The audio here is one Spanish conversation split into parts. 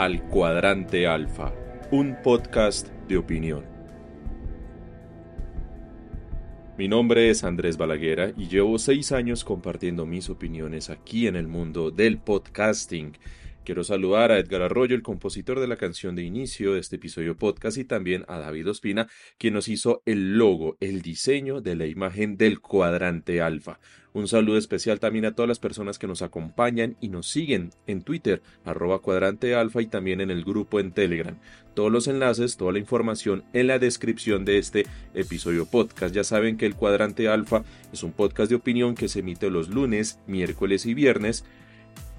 Al Cuadrante Alfa, un podcast de opinión. Mi nombre es Andrés Balaguera y llevo seis años compartiendo mis opiniones aquí en el mundo del podcasting. Quiero saludar a Edgar Arroyo, el compositor de la canción de inicio de este episodio podcast, y también a David Ospina, quien nos hizo el logo, el diseño de la imagen del cuadrante alfa. Un saludo especial también a todas las personas que nos acompañan y nos siguen en Twitter, arroba cuadrante alfa y también en el grupo en Telegram. Todos los enlaces, toda la información en la descripción de este episodio podcast. Ya saben que el cuadrante alfa es un podcast de opinión que se emite los lunes, miércoles y viernes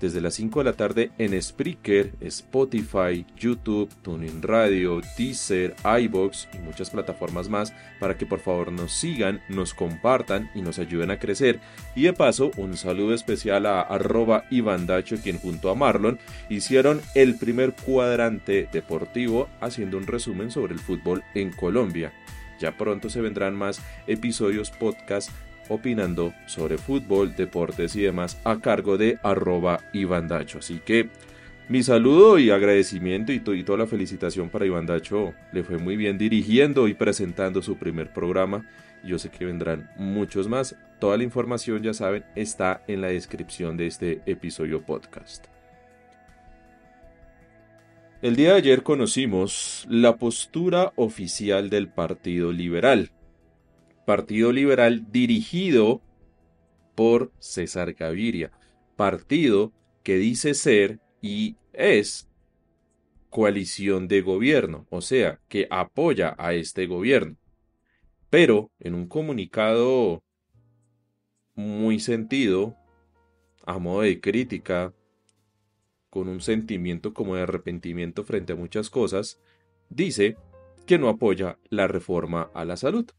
desde las 5 de la tarde en Spreaker, Spotify, YouTube, TuneIn Radio, Deezer, iBox y muchas plataformas más para que por favor nos sigan, nos compartan y nos ayuden a crecer. Y de paso, un saludo especial a arroba Dacho, quien junto a Marlon hicieron el primer cuadrante deportivo haciendo un resumen sobre el fútbol en Colombia. Ya pronto se vendrán más episodios podcast opinando sobre fútbol, deportes y demás a cargo de arroba Iván Dacho. Así que mi saludo y agradecimiento y, toda la felicitación para Iván Dacho. Le fue muy bien dirigiendo y presentando su primer programa. Yo sé que vendrán muchos más. Toda la información, ya saben, está en la descripción de este episodio podcast. El día de ayer conocimos la postura oficial del Partido Liberal Partido Liberal dirigido por César Gaviria, partido que dice ser y es coalición de gobierno, o sea, que apoya a este gobierno. Pero en un comunicado muy sentido, a modo de crítica, con un sentimiento como de arrepentimiento frente a muchas cosas, dice que no apoya la reforma a la salud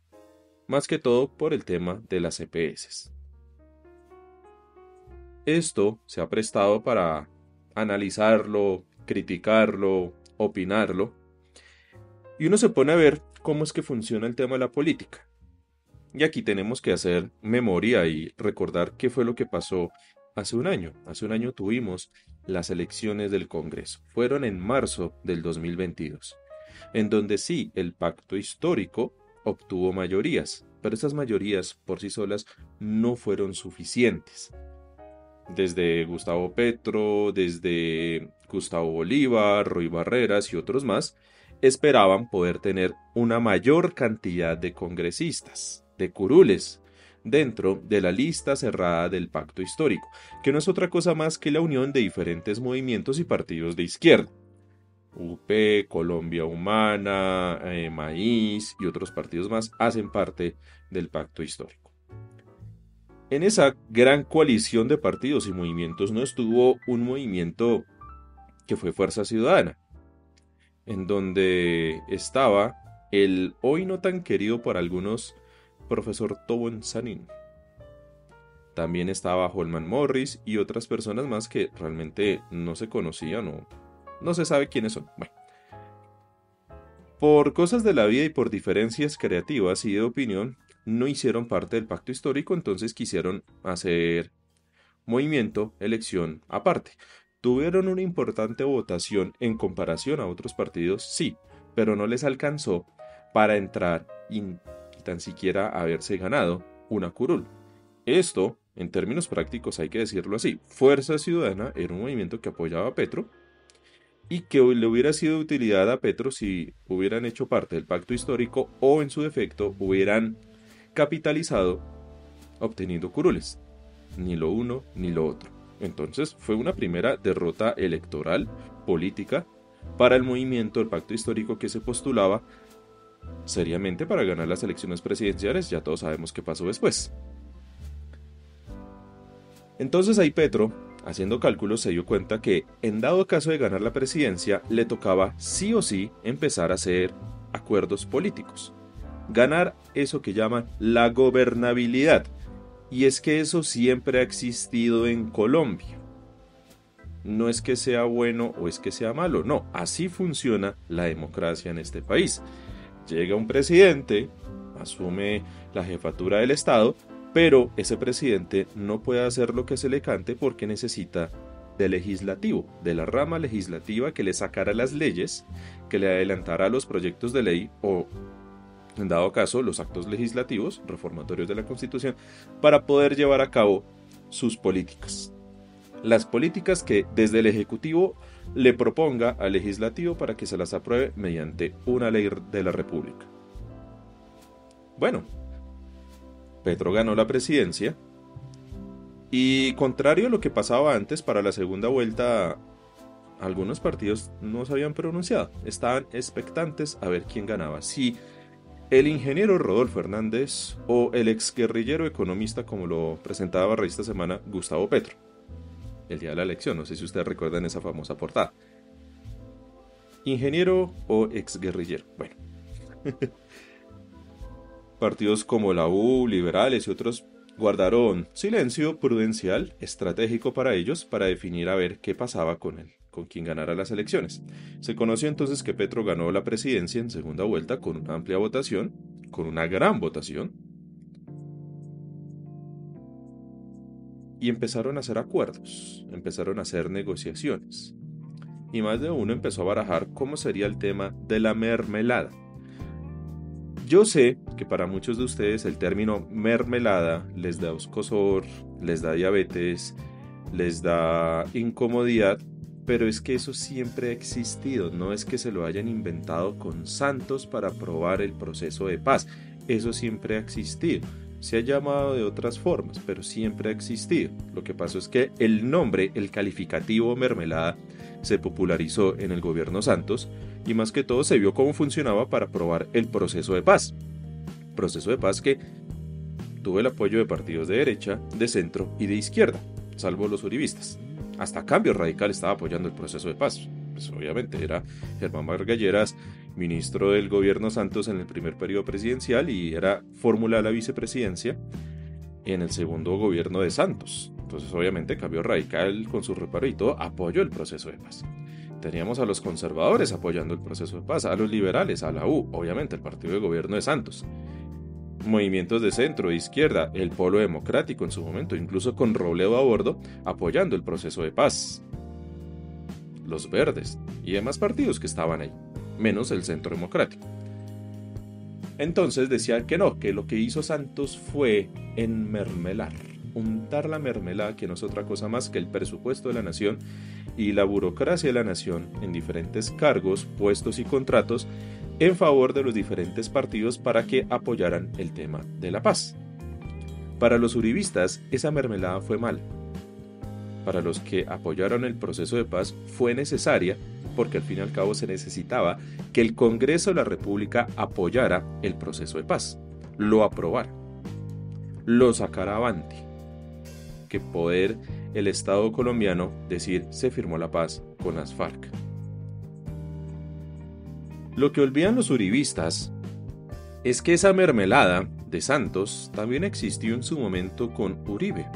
más que todo por el tema de las EPS. Esto se ha prestado para analizarlo, criticarlo, opinarlo, Y uno se pone a ver cómo es que funciona el tema de la política. Y aquí tenemos que hacer memoria y recordar qué fue lo que pasó hace un año. Hace un año tuvimos las elecciones del Congreso. Fueron en marzo del 2022, en donde sí el pacto histórico obtuvo mayorías, pero esas mayorías por sí solas no fueron suficientes. Desde Gustavo Petro, desde Gustavo Bolívar, Roy Barreras y otros más, esperaban poder tener una mayor cantidad de congresistas, de curules, dentro de la lista cerrada del pacto histórico, que no es otra cosa más que la unión de diferentes movimientos y partidos de izquierda. UP, Colombia Humana, eh, Maíz y otros partidos más hacen parte del pacto histórico. En esa gran coalición de partidos y movimientos no estuvo un movimiento que fue Fuerza Ciudadana, en donde estaba el hoy no tan querido por algunos profesor Tobon Sanin. También estaba Holman Morris y otras personas más que realmente no se conocían o no se sabe quiénes son. Por cosas de la vida y por diferencias creativas y de opinión, no hicieron parte del pacto histórico, entonces quisieron hacer movimiento, elección aparte. Tuvieron una importante votación en comparación a otros partidos, sí, pero no les alcanzó para entrar y tan siquiera haberse ganado una curul. Esto, en términos prácticos, hay que decirlo así. Fuerza Ciudadana era un movimiento que apoyaba a Petro y que le hubiera sido de utilidad a Petro si hubieran hecho parte del pacto histórico o en su defecto hubieran capitalizado obteniendo curules. Ni lo uno ni lo otro. Entonces fue una primera derrota electoral, política, para el movimiento del pacto histórico que se postulaba seriamente para ganar las elecciones presidenciales, ya todos sabemos qué pasó después. Entonces ahí Petro, haciendo cálculos, se dio cuenta que en dado caso de ganar la presidencia, le tocaba sí o sí empezar a hacer acuerdos políticos. Ganar eso que llaman la gobernabilidad. Y es que eso siempre ha existido en Colombia. No es que sea bueno o es que sea malo, no, así funciona la democracia en este país. Llega un presidente, asume la jefatura del Estado, pero ese presidente no puede hacer lo que se le cante porque necesita del legislativo, de la rama legislativa que le sacara las leyes, que le adelantara los proyectos de ley o, en dado caso, los actos legislativos, reformatorios de la Constitución, para poder llevar a cabo sus políticas. Las políticas que desde el Ejecutivo le proponga al legislativo para que se las apruebe mediante una ley de la República. Bueno, Petro ganó la presidencia y contrario a lo que pasaba antes para la segunda vuelta, algunos partidos no se habían pronunciado, estaban expectantes a ver quién ganaba, si el ingeniero Rodolfo Hernández o el ex guerrillero economista como lo presentaba esta semana Gustavo Petro el día de la elección. No sé si ustedes recuerdan esa famosa portada. Ingeniero o exguerrillero. Bueno. Partidos como la U, liberales y otros guardaron silencio prudencial, estratégico para ellos, para definir a ver qué pasaba con él, con quien ganara las elecciones. Se conoció entonces que Petro ganó la presidencia en segunda vuelta con una amplia votación, con una gran votación, y empezaron a hacer acuerdos, empezaron a hacer negociaciones. Y más de uno empezó a barajar cómo sería el tema de la mermelada. Yo sé que para muchos de ustedes el término mermelada les da oscosor, les da diabetes, les da incomodidad, pero es que eso siempre ha existido, no es que se lo hayan inventado con santos para probar el proceso de paz, eso siempre ha existido se ha llamado de otras formas, pero siempre ha existido. Lo que pasó es que el nombre, el calificativo mermelada, se popularizó en el gobierno Santos y más que todo se vio cómo funcionaba para probar el proceso de paz. Proceso de paz que tuvo el apoyo de partidos de derecha, de centro y de izquierda, salvo los uribistas. Hasta Cambio Radical estaba apoyando el proceso de paz. Pues obviamente era Germán Vargalleras, ministro del gobierno Santos en el primer periodo presidencial y era fórmula de la vicepresidencia en el segundo gobierno de Santos. Entonces obviamente Cambio Radical con su reparo y todo apoyó el proceso de paz. teníamos a los conservadores apoyando el proceso de paz, a los liberales, a la U, obviamente el partido de gobierno de Santos, movimientos de centro e izquierda, el polo democrático en su momento, incluso con Robledo a bordo, apoyando el proceso de paz, los verdes y demás partidos que estaban ahí, menos el centro democrático. Entonces decían que no, que lo que hizo Santos fue enmermelar, untar la mermelada, que no es otra cosa más que el presupuesto de la nación y la burocracia de la nación en diferentes cargos, puestos y contratos en favor de los diferentes partidos para que apoyaran el tema de la paz. Para los uribistas, esa mermelada fue mal. Para los que apoyaron el proceso de paz fue necesaria porque al fin y al cabo se necesitaba que el Congreso de la República apoyara el proceso de paz, lo aprobara, lo sacara avante, que poder el Estado colombiano decir se firmó la paz con las FARC. Lo que olvidan los uribistas es que esa mermelada de Santos también existió en su momento con Uribe.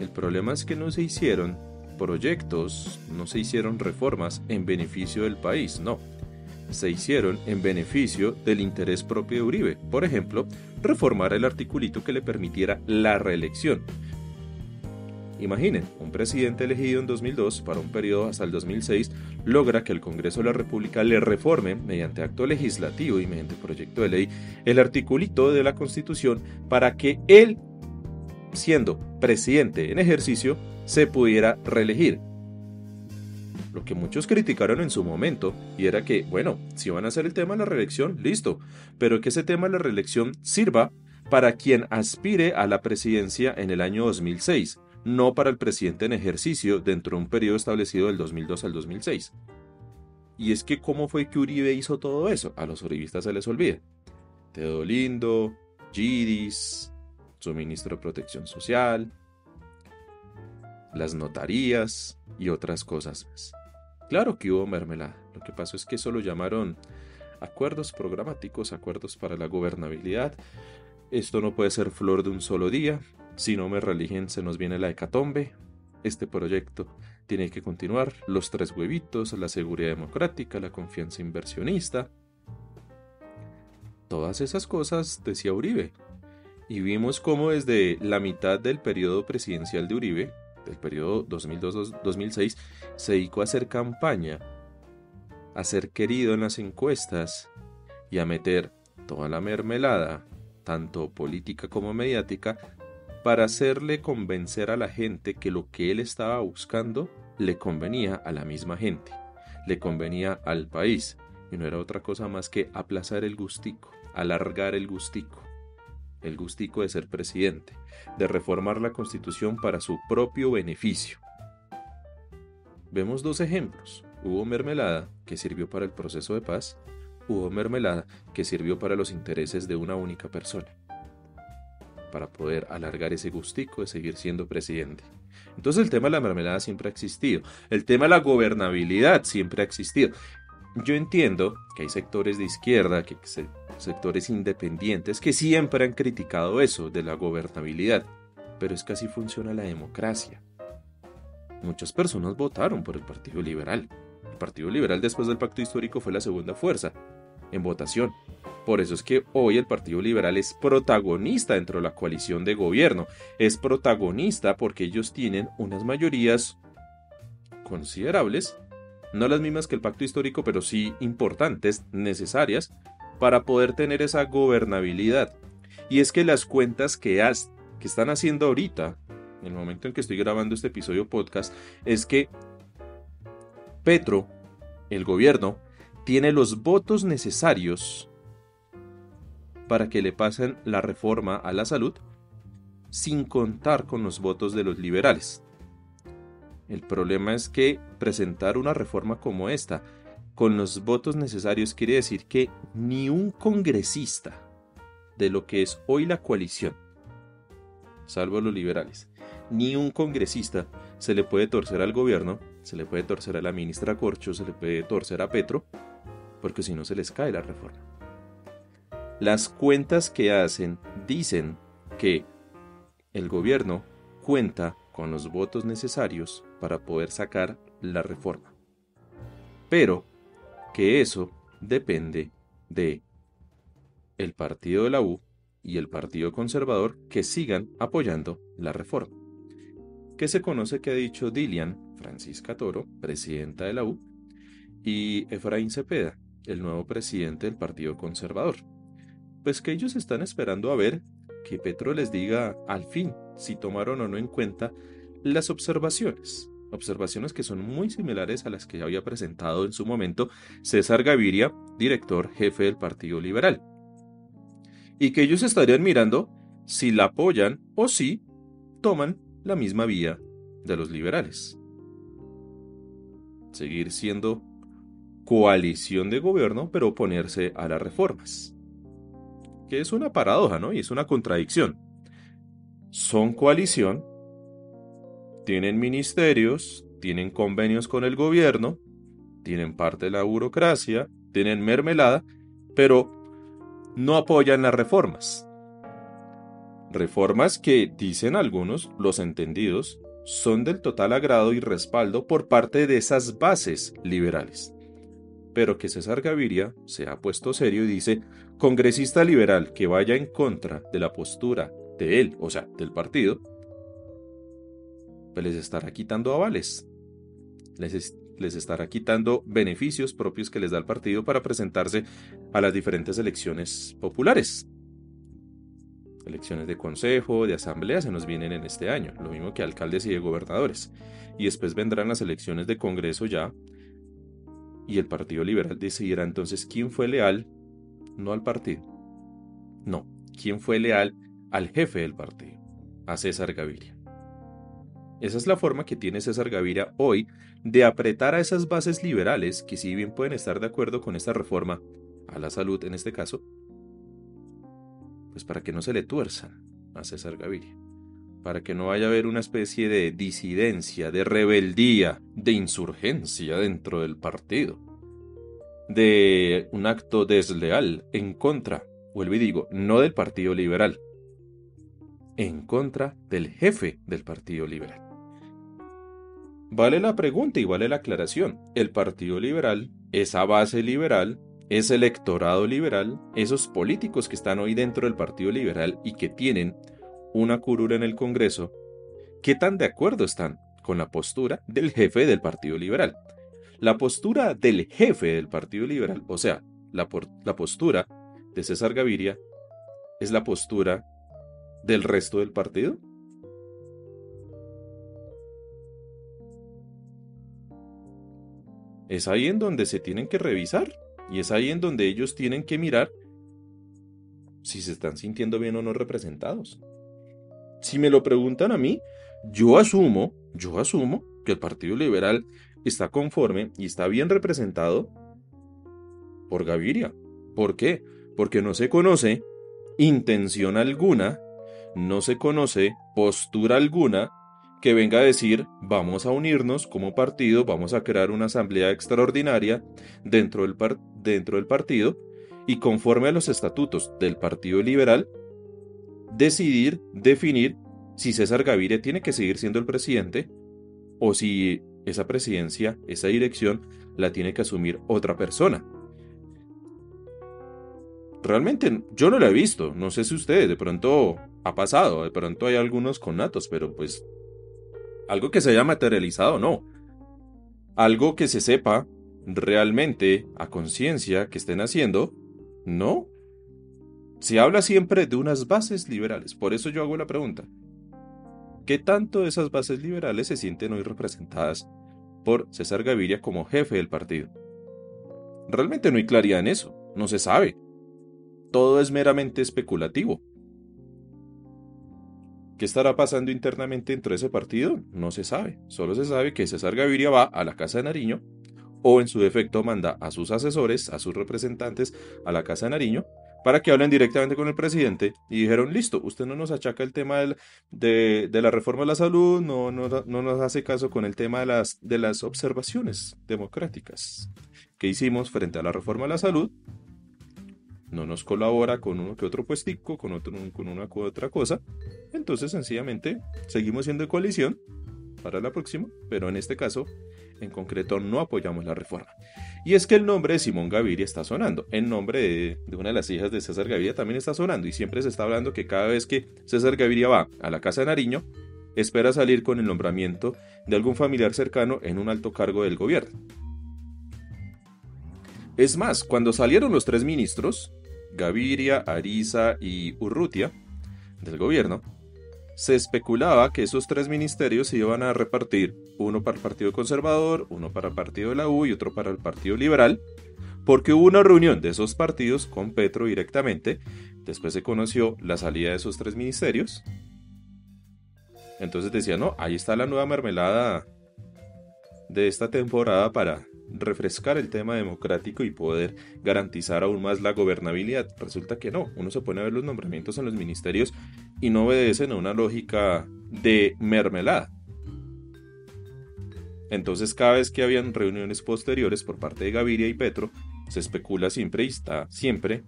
El problema es que no se hicieron proyectos, no se hicieron reformas en beneficio del país, no. Se hicieron en beneficio del interés propio de Uribe. Por ejemplo, reformar el articulito que le permitiera la reelección. Imaginen, un presidente elegido en 2002 para un periodo hasta el 2006 logra que el Congreso de la República le reforme mediante acto legislativo y mediante proyecto de ley el articulito de la Constitución para que él, siendo presidente en ejercicio, se pudiera reelegir. Lo que muchos criticaron en su momento, y era que, bueno, si van a hacer el tema de la reelección, listo, pero que ese tema de la reelección sirva para quien aspire a la presidencia en el año 2006, no para el presidente en ejercicio dentro de un periodo establecido del 2002 al 2006. Y es que cómo fue que Uribe hizo todo eso, a los uribistas se les olvida. Teodolindo, Gidis, su ministro de Protección Social, las notarías y otras cosas más. Claro que hubo mermelada, lo que pasó es que eso lo llamaron acuerdos programáticos, acuerdos para la gobernabilidad. Esto no puede ser flor de un solo día, si no me religen se nos viene la hecatombe. Este proyecto tiene que continuar, los tres huevitos, la seguridad democrática, la confianza inversionista. Todas esas cosas decía Uribe. Y vimos cómo desde la mitad del periodo presidencial de Uribe, del periodo 2002-2006, se dedicó a hacer campaña, a ser querido en las encuestas y a meter toda la mermelada, tanto política como mediática, para hacerle convencer a la gente que lo que él estaba buscando le convenía a la misma gente, le convenía al país, y no era otra cosa más que aplazar el gustico, alargar el gustico el gustico de ser presidente, de reformar la constitución para su propio beneficio. Vemos dos ejemplos. Hubo mermelada que sirvió para el proceso de paz, hubo mermelada que sirvió para los intereses de una única persona, para poder alargar ese gustico de seguir siendo presidente. Entonces el tema de la mermelada siempre ha existido, el tema de la gobernabilidad siempre ha existido. Yo entiendo que hay sectores de izquierda, que sectores independientes, que siempre han criticado eso de la gobernabilidad, pero es que así funciona la democracia. Muchas personas votaron por el Partido Liberal. El Partido Liberal después del pacto histórico fue la segunda fuerza en votación. Por eso es que hoy el Partido Liberal es protagonista dentro de la coalición de gobierno. Es protagonista porque ellos tienen unas mayorías considerables no las mismas que el pacto histórico, pero sí importantes, necesarias, para poder tener esa gobernabilidad. Y es que las cuentas que, que están haciendo ahorita, en el momento en que estoy grabando este episodio podcast, es que Petro, el gobierno, tiene los votos necesarios para que le pasen la reforma a la salud sin contar con los votos de los liberales. El problema es que presentar una reforma como esta con los votos necesarios quiere decir que ni un congresista de lo que es hoy la coalición, salvo los liberales, ni un congresista se le puede torcer al gobierno, se le puede torcer a la ministra Corcho, se le puede torcer a Petro, porque si no se les cae la reforma. Las cuentas que hacen dicen que el gobierno cuenta con los votos necesarios para poder sacar la reforma. pero que eso depende de el partido de la U y el Partido Conservador que sigan apoyando la reforma. Que se conoce que ha dicho Dilian Francisca Toro, presidenta de la U, y Efraín Cepeda, el nuevo presidente del Partido Conservador. Pues que ellos están esperando a ver que Petro les diga al fin si tomaron o no en cuenta las observaciones. Observaciones que son muy similares a las que había presentado en su momento César Gaviria, director jefe del Partido Liberal. Y que ellos estarían mirando si la apoyan o si toman la misma vía de los liberales. Seguir siendo coalición de gobierno, pero oponerse a las reformas. Que es una paradoja, ¿no? Y es una contradicción. Son coalición, tienen ministerios, tienen convenios con el gobierno, tienen parte de la burocracia, tienen mermelada, pero no apoyan las reformas. Reformas que, dicen algunos, los entendidos, son del total agrado y respaldo por parte de esas bases liberales pero que César Gaviria se ha puesto serio y dice, congresista liberal que vaya en contra de la postura de él, o sea, del partido, pues les estará quitando avales, les, les estará quitando beneficios propios que les da el partido para presentarse a las diferentes elecciones populares. Elecciones de consejo, de asamblea se nos vienen en este año, lo mismo que alcaldes y de gobernadores. Y después vendrán las elecciones de Congreso ya y el Partido Liberal decidirá entonces quién fue leal, no al partido, no, quién fue leal al jefe del partido, a César Gaviria. Esa es la forma que tiene César Gaviria hoy de apretar a esas bases liberales que si bien pueden estar de acuerdo con esta reforma, a la salud en este caso, pues para que no se le tuerzan a César Gaviria para que no vaya a haber una especie de disidencia, de rebeldía, de insurgencia dentro del partido, de un acto desleal en contra, vuelvo y digo, no del Partido Liberal, en contra del jefe del Partido Liberal. Vale la pregunta y vale la aclaración. El Partido Liberal, esa base liberal, ese electorado liberal, esos políticos que están hoy dentro del Partido Liberal y que tienen una curura en el Congreso, ¿qué tan de acuerdo están con la postura del jefe del Partido Liberal? La postura del jefe del Partido Liberal, o sea, la, la postura de César Gaviria, es la postura del resto del partido? Es ahí en donde se tienen que revisar y es ahí en donde ellos tienen que mirar si se están sintiendo bien o no representados. Si me lo preguntan a mí, yo asumo, yo asumo que el Partido Liberal está conforme y está bien representado por Gaviria. ¿Por qué? Porque no se conoce intención alguna, no se conoce postura alguna que venga a decir vamos a unirnos como partido, vamos a crear una asamblea extraordinaria dentro del, dentro del partido y conforme a los estatutos del Partido Liberal decidir, definir si César Gaviria tiene que seguir siendo el presidente o si esa presidencia, esa dirección, la tiene que asumir otra persona. Realmente yo no lo he visto, no sé si ustedes, de pronto ha pasado, de pronto hay algunos connatos, pero pues algo que se haya materializado, no. Algo que se sepa realmente a conciencia que estén haciendo, no. Se habla siempre de unas bases liberales, por eso yo hago la pregunta. ¿Qué tanto esas bases liberales se sienten hoy representadas por César Gaviria como jefe del partido? Realmente no hay claridad en eso, no se sabe. Todo es meramente especulativo. ¿Qué estará pasando internamente dentro de ese partido? No se sabe. Solo se sabe que César Gaviria va a la Casa de Nariño o en su defecto manda a sus asesores, a sus representantes a la Casa de Nariño para que hablen directamente con el presidente y dijeron, listo, usted no nos achaca el tema de, la reforma de la salud, no, no, nos hace caso con el tema de las, de las observaciones democráticas que hicimos frente a la reforma de la salud, no nos colabora con uno que otro puestico, con, otro, con una que otra cosa, entonces sencillamente seguimos siendo de coalición para la próxima, pero en este caso en concreto no apoyamos la reforma. Y es que el nombre de Simón Gaviria está sonando. El nombre de, de, una de las hijas de César Gaviria también está sonando. Y siempre se está hablando que cada vez que César Gaviria va a la casa de Nariño, espera salir con el nombramiento de algún familiar cercano en un alto cargo del gobierno. Es más, cuando salieron los tres ministros, Gaviria, Ariza y Urrutia, del gobierno, se especulaba que esos tres ministerios se iban a repartir, uno para el Partido Conservador, uno para el Partido de la U y otro para el Partido Liberal, porque hubo una reunión de esos partidos con Petro directamente, después se conoció la salida de esos tres ministerios, entonces decía, no, ahí está la nueva mermelada de esta temporada para refrescar el tema democrático y poder garantizar aún más la gobernabilidad. Resulta que no, uno se pone a ver los nombramientos en los ministerios y no obedecen a una lógica de mermelada. Entonces cada vez que habían reuniones posteriores por parte de Gaviria y Petro, se especula siempre y está siempre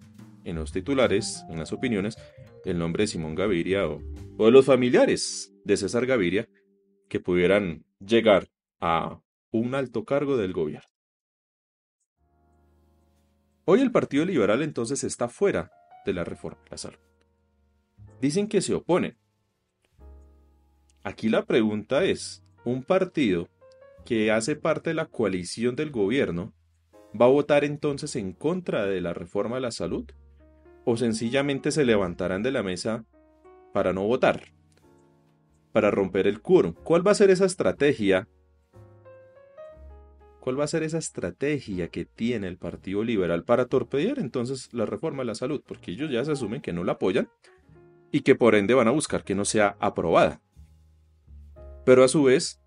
en los titulares, en las opiniones, el nombre de Simón Gaviria o, o de los familiares de César Gaviria que pudieran llegar a un alto cargo del gobierno. Hoy el Partido Liberal entonces está fuera de la reforma de la salud. Dicen que se oponen. Aquí la pregunta es, ¿un partido que hace parte de la coalición del gobierno va a votar entonces en contra de la reforma de la salud? ¿O sencillamente se levantarán de la mesa para no votar? Para romper el quórum. ¿Cuál va a ser esa estrategia ¿Cuál va a ser esa estrategia que tiene el Partido Liberal para torpedear entonces la reforma de la salud? Porque ellos ya se asumen que no la apoyan y que por ende van a buscar que no sea aprobada. Pero a su vez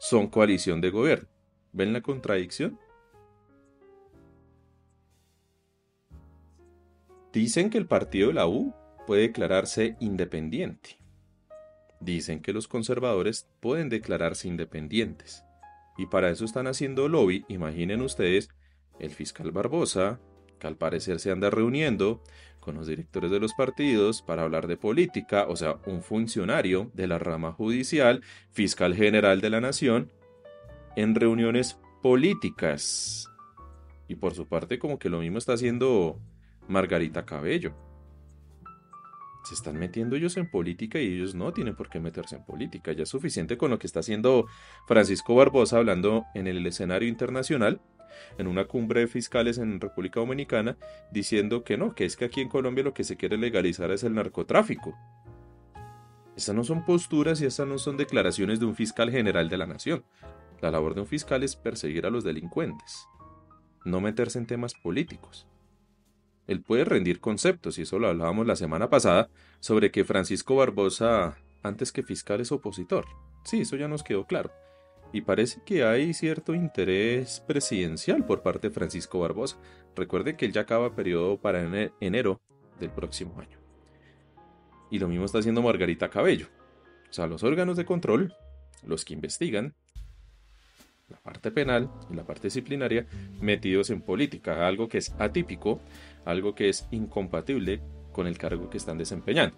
son coalición de gobierno. ¿Ven la contradicción? Dicen que el partido de la U puede declararse independiente. Dicen que los conservadores pueden declararse independientes. Y para eso están haciendo lobby, imaginen ustedes, el fiscal Barbosa, que al parecer se anda reuniendo con los directores de los partidos para hablar de política, o sea, un funcionario de la rama judicial, fiscal general de la nación, en reuniones políticas. Y por su parte, como que lo mismo está haciendo Margarita Cabello se están metiendo ellos en política y ellos no tienen por qué meterse en política. Ya es suficiente con lo que está haciendo Francisco Barbosa hablando en el escenario internacional, en una cumbre de fiscales en República Dominicana, diciendo que no, que es que aquí en Colombia lo que se quiere legalizar es el narcotráfico. Esas no son posturas y esas no son declaraciones de un fiscal general de la nación. La labor de un fiscal es perseguir a los delincuentes, no meterse en temas políticos. Él puede rendir conceptos, y eso lo hablábamos la semana pasada, sobre que Francisco Barbosa, antes que fiscal, es opositor. Sí, eso ya nos quedó claro. Y parece que hay cierto interés presidencial por parte de Francisco Barbosa. Recuerde que él ya acaba periodo para enero del próximo año. Y lo mismo está haciendo Margarita Cabello. O sea, los órganos de control, los que investigan, la parte penal y la parte disciplinaria, metidos en política, algo que es atípico algo que es incompatible con el cargo que están desempeñando.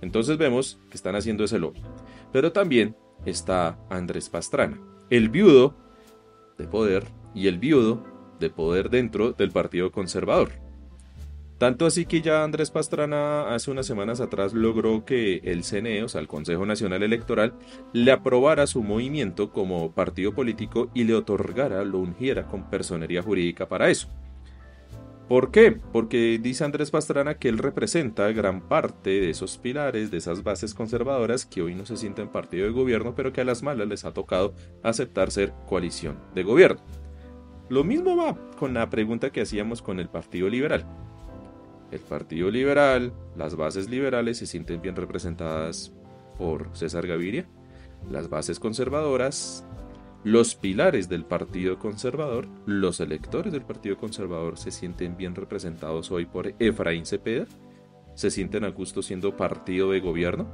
Entonces vemos que están haciendo ese lobby. Pero también está Andrés Pastrana, el viudo de poder y el viudo de poder dentro del Partido Conservador. Tanto así que ya Andrés Pastrana hace unas semanas atrás logró que el CNE, o sea, el Consejo Nacional Electoral, le aprobara su movimiento como partido político y le otorgara, lo ungiera con personería jurídica para eso. ¿Por qué? Porque dice Andrés Pastrana que él representa gran parte de esos pilares, de esas bases conservadoras que hoy no se sienten partido de gobierno, pero que a las malas les ha tocado aceptar ser coalición de gobierno. Lo mismo va con la pregunta que hacíamos con el Partido Liberal. El Partido Liberal, las bases liberales se sienten bien representadas por César Gaviria, las bases conservadoras los pilares del Partido Conservador, los electores del Partido Conservador se sienten bien representados hoy por Efraín Cepeda, se sienten a gusto siendo partido de gobierno.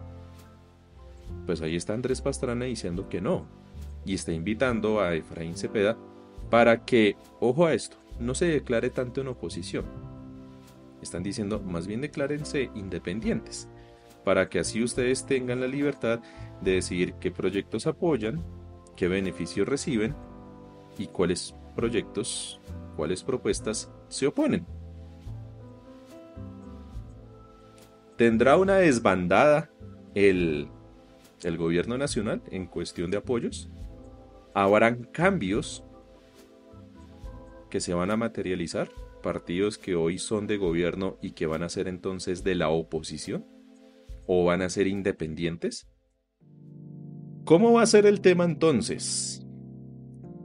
Pues ahí está Andrés Pastrana diciendo que no, y está invitando a Efraín Cepeda para que, ojo a esto, no se declare tanto en oposición. Están diciendo, más bien declárense independientes, para que así ustedes tengan la libertad de decidir qué proyectos apoyan, qué beneficios reciben y cuáles proyectos, cuáles propuestas se oponen. ¿Tendrá una desbandada el, el gobierno nacional en cuestión de apoyos? ¿Habrán cambios que se van a materializar? Partidos que hoy son de gobierno y que van a ser entonces de la oposición? ¿O van a ser independientes? ¿Cómo va a ser el tema entonces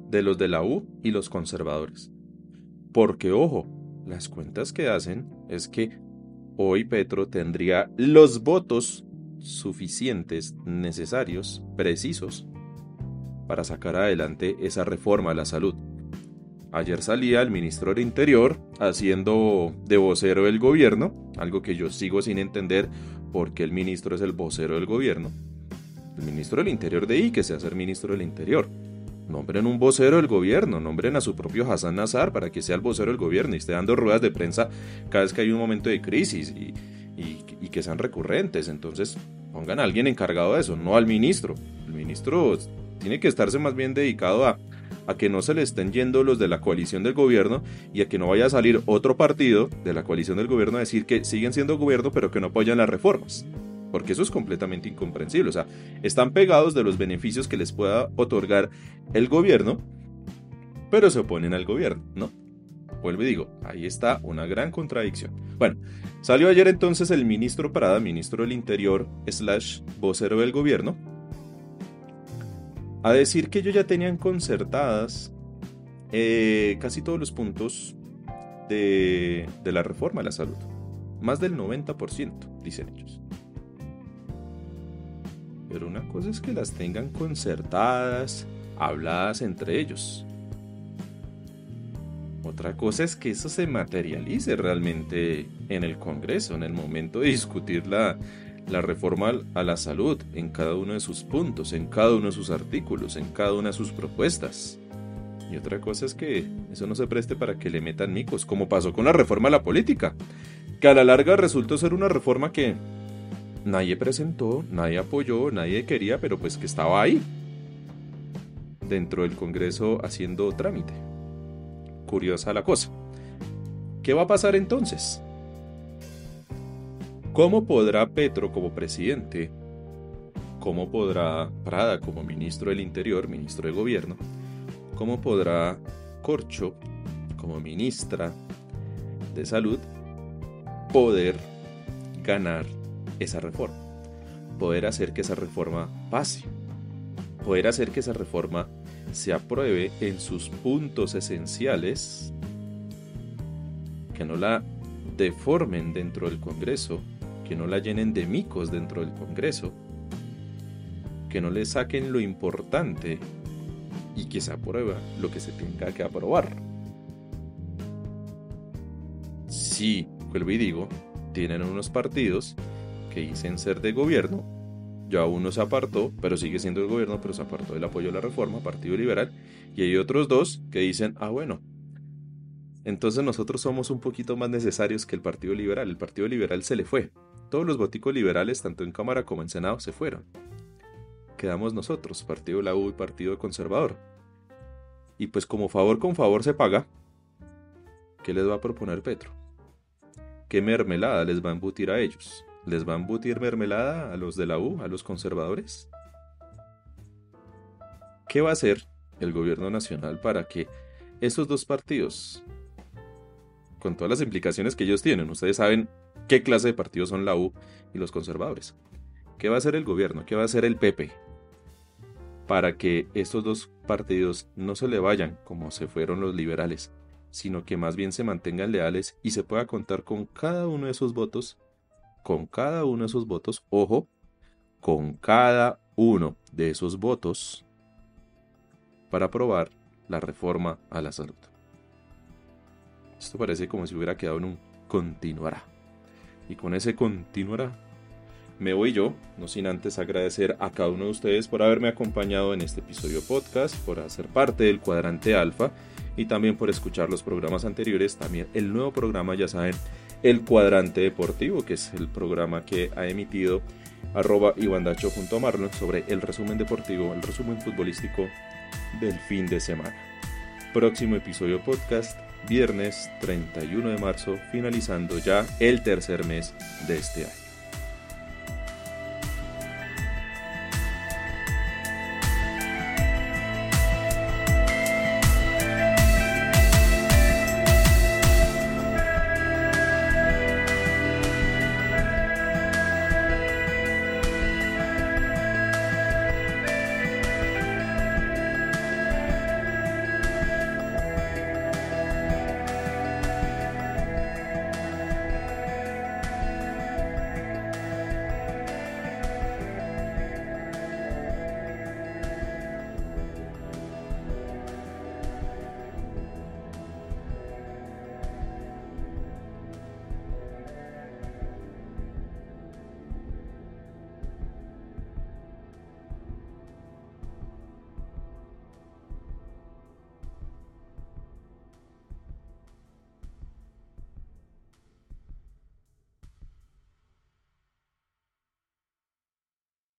de los de la U y los conservadores? Porque, ojo, las cuentas que hacen es que hoy Petro tendría los votos suficientes, necesarios, precisos, para sacar adelante esa reforma a la salud. Ayer salía el ministro del Interior haciendo de vocero del gobierno, algo que yo sigo sin entender porque el ministro es el vocero del gobierno. El ministro del Interior de ahí que sea ser ministro del Interior. Nombren un vocero del gobierno, nombren a su propio Hassan Nazar para que sea el vocero del gobierno y esté dando ruedas de prensa cada vez que hay un momento de crisis y, y que sean recurrentes. Entonces, pongan a alguien encargado de eso, no al ministro. El ministro tiene que estarse más bien dedicado a, a que no se le estén yendo los de la coalición del gobierno y a que no vaya a salir otro partido de la coalición del gobierno a decir que siguen siendo gobierno pero que no apoyan las reformas. Porque eso es completamente incomprensible. O sea, están pegados de los beneficios que les pueda otorgar el gobierno, pero se oponen al gobierno, ¿no? Vuelvo y digo, ahí está una gran contradicción. Bueno, salió ayer entonces el ministro Prada, ministro del Interior, slash vocero del gobierno, a decir que ellos ya tenían concertadas eh, casi todos los puntos de, de la reforma a la salud. Más del 90%, dicen ellos. Pero una cosa es que las tengan concertadas, habladas entre ellos. Otra cosa es que eso se materialice realmente en el Congreso, en el momento de discutir la, la reforma a la salud, en cada uno de sus puntos, en cada uno de sus artículos, en cada una de sus propuestas. Y otra cosa es que eso no se preste para que le metan micos, como pasó con la reforma a la política, que a la larga resultó ser una reforma que nadie presentó, nadie apoyó, nadie quería, pero pues que estaba ahí, dentro del Congreso haciendo trámite. Curiosa la cosa. ¿Qué va a pasar entonces? ¿Cómo podrá Petro como presidente, cómo podrá Prada como ministro del Interior, ministro de Gobierno, cómo podrá Corcho como ministra de Salud poder ganar esa reforma, poder hacer que esa reforma pase, poder hacer que esa reforma se apruebe en sus puntos esenciales, que no la deformen dentro del Congreso, que no la llenen de micos dentro del Congreso, que no le saquen lo importante y que se aprueba lo que se tenga que aprobar. Sí, vuelvo y digo, tienen unos partidos que dicen ser de gobierno, ya uno se apartó, pero sigue siendo el gobierno, pero se apartó del apoyo a la reforma, Partido Liberal, y hay otros dos que dicen, ah bueno, entonces nosotros somos un poquito más necesarios que el Partido Liberal, el Partido Liberal se le fue, todos los boticos liberales, tanto en Cámara como en Senado, se fueron. Quedamos nosotros, Partido La U y Partido Conservador. Y pues como favor con favor se paga, ¿qué les va a proponer Petro? ¿Qué mermelada les va a embutir a ellos? ¿Les va a embutir mermelada a los de la U, a los conservadores? ¿Qué va a hacer el gobierno nacional para que esos dos partidos, con todas las implicaciones que ellos tienen, ustedes saben qué clase de partidos son la U y los conservadores. ¿Qué va a hacer el gobierno? ¿Qué va a hacer el PP? Para que estos dos partidos no se le vayan como se fueron los liberales, sino que más bien se mantengan leales y se pueda contar con cada uno de esos votos, con cada uno de esos votos, ojo, con cada uno de esos votos para aprobar la reforma a la salud. Esto parece como si hubiera quedado en un continuará. Y con ese continuará. Me voy yo, no sin antes agradecer a cada uno de ustedes por haberme acompañado en este episodio podcast, por hacer parte del cuadrante alfa y también por escuchar los programas anteriores. También el nuevo programa, ya saben, el cuadrante deportivo, que es el programa que ha emitido arroba Dacho junto a Marlon sobre el resumen deportivo, el resumen futbolístico del fin de semana. Próximo episodio podcast, viernes 31 de marzo, finalizando ya el tercer mes de este año.